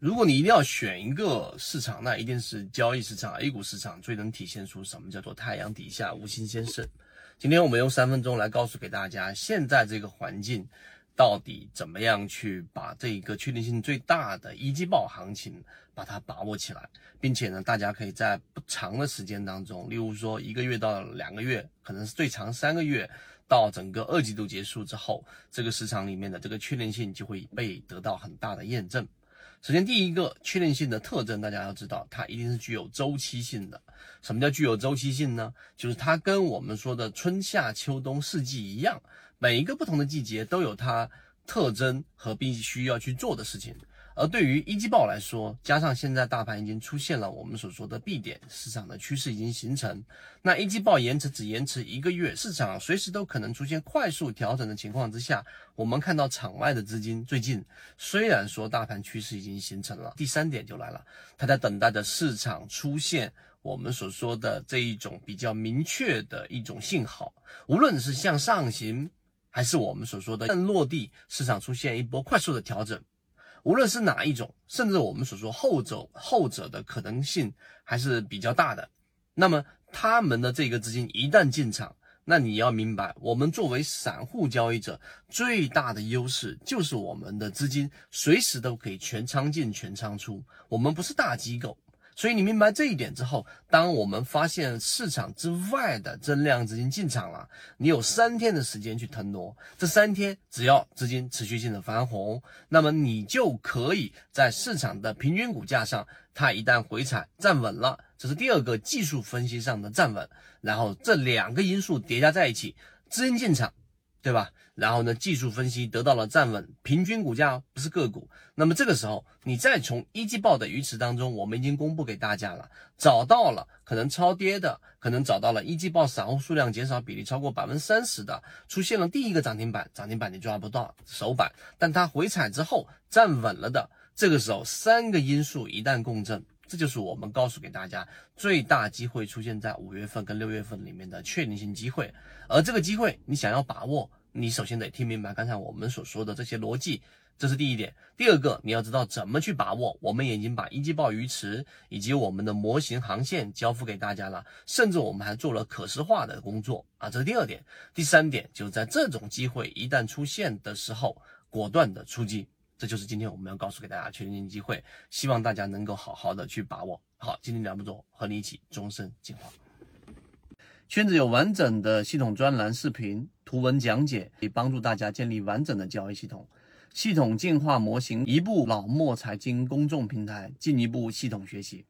如果你一定要选一个市场，那一定是交易市场 A 股市场最能体现出什么叫做太阳底下无新鲜事。今天我们用三分钟来告诉给大家，现在这个环境到底怎么样去把这一个确定性最大的一季报行情把它把握起来，并且呢，大家可以在不长的时间当中，例如说一个月到两个月，可能是最长三个月。到整个二季度结束之后，这个市场里面的这个确定性就会被得到很大的验证。首先，第一个确定性的特征，大家要知道，它一定是具有周期性的。什么叫具有周期性呢？就是它跟我们说的春夏秋冬四季一样，每一个不同的季节都有它特征和必须要去做的事情。而对于一季报来说，加上现在大盘已经出现了我们所说的 B 点，市场的趋势已经形成，那一季报延迟只延迟一个月，市场随时都可能出现快速调整的情况之下，我们看到场外的资金最近虽然说大盘趋势已经形成了，第三点就来了，它在等待着市场出现我们所说的这一种比较明确的一种信号，无论是向上行，还是我们所说的更落地，市场出现一波快速的调整。无论是哪一种，甚至我们所说后者后者的可能性还是比较大的。那么他们的这个资金一旦进场，那你要明白，我们作为散户交易者最大的优势就是我们的资金随时都可以全仓进全仓出，我们不是大机构。所以你明白这一点之后，当我们发现市场之外的增量资金进场了，你有三天的时间去腾挪。这三天只要资金持续性的翻红，那么你就可以在市场的平均股价上，它一旦回踩站稳了，这是第二个技术分析上的站稳。然后这两个因素叠加在一起，资金进场。对吧？然后呢，技术分析得到了站稳，平均股价不是个股。那么这个时候，你再从一季报的鱼池当中，我们已经公布给大家了，找到了可能超跌的，可能找到了一季报散户数量减少比例超过百分之三十的，出现了第一个涨停板，涨停板你抓不到首板，但它回踩之后站稳了的，这个时候三个因素一旦共振。这就是我们告诉给大家最大机会出现在五月份跟六月份里面的确定性机会，而这个机会你想要把握，你首先得听明白刚才我们所说的这些逻辑，这是第一点。第二个，你要知道怎么去把握。我们已经把一季报鱼池以及我们的模型航线交付给大家了，甚至我们还做了可视化的工作啊，这是第二点。第三点，就是在这种机会一旦出现的时候，果断的出击。这就是今天我们要告诉给大家确定性机会，希望大家能够好好的去把握。好，今天两步走，和你一起终身进化。圈子有完整的系统专栏、视频、图文讲解，可以帮助大家建立完整的交易系统。系统进化模型，一部老莫财经公众平台，进一步系统学习。